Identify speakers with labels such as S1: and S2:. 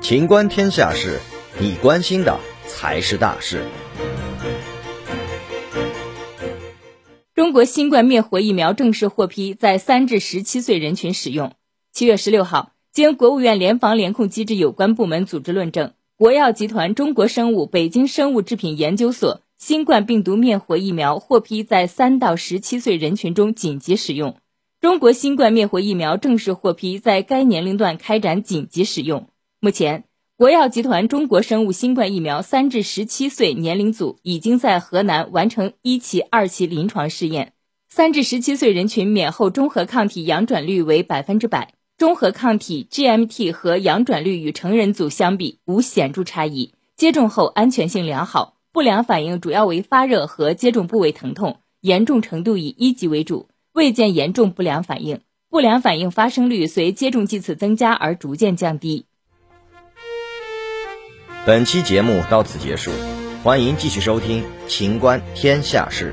S1: 情观天下事，你关心的才是大事。
S2: 中国新冠灭活疫苗正式获批在三至十七岁人群使用。七月十六号，经国务院联防联控机制有关部门组织论证，国药集团中国生物北京生物制品研究所新冠病毒灭活疫苗获批在三到十七岁人群中紧急使用。中国新冠灭活疫苗正式获批在该年龄段开展紧急使用。目前，国药集团中国生物新冠疫苗三至十七岁年龄组已经在河南完成一期、二期临床试验，三至十七岁人群免后中和抗体阳转率为百分之百，中和抗体 GMT 和阳转率与成人组相比无显著差异，接种后安全性良好，不良反应主要为发热和接种部位疼痛，严重程度以一级为主，未见严重不良反应，不良反应发生率随接种剂次增加而逐渐降低。
S1: 本期节目到此结束，欢迎继续收听《秦观天下事》。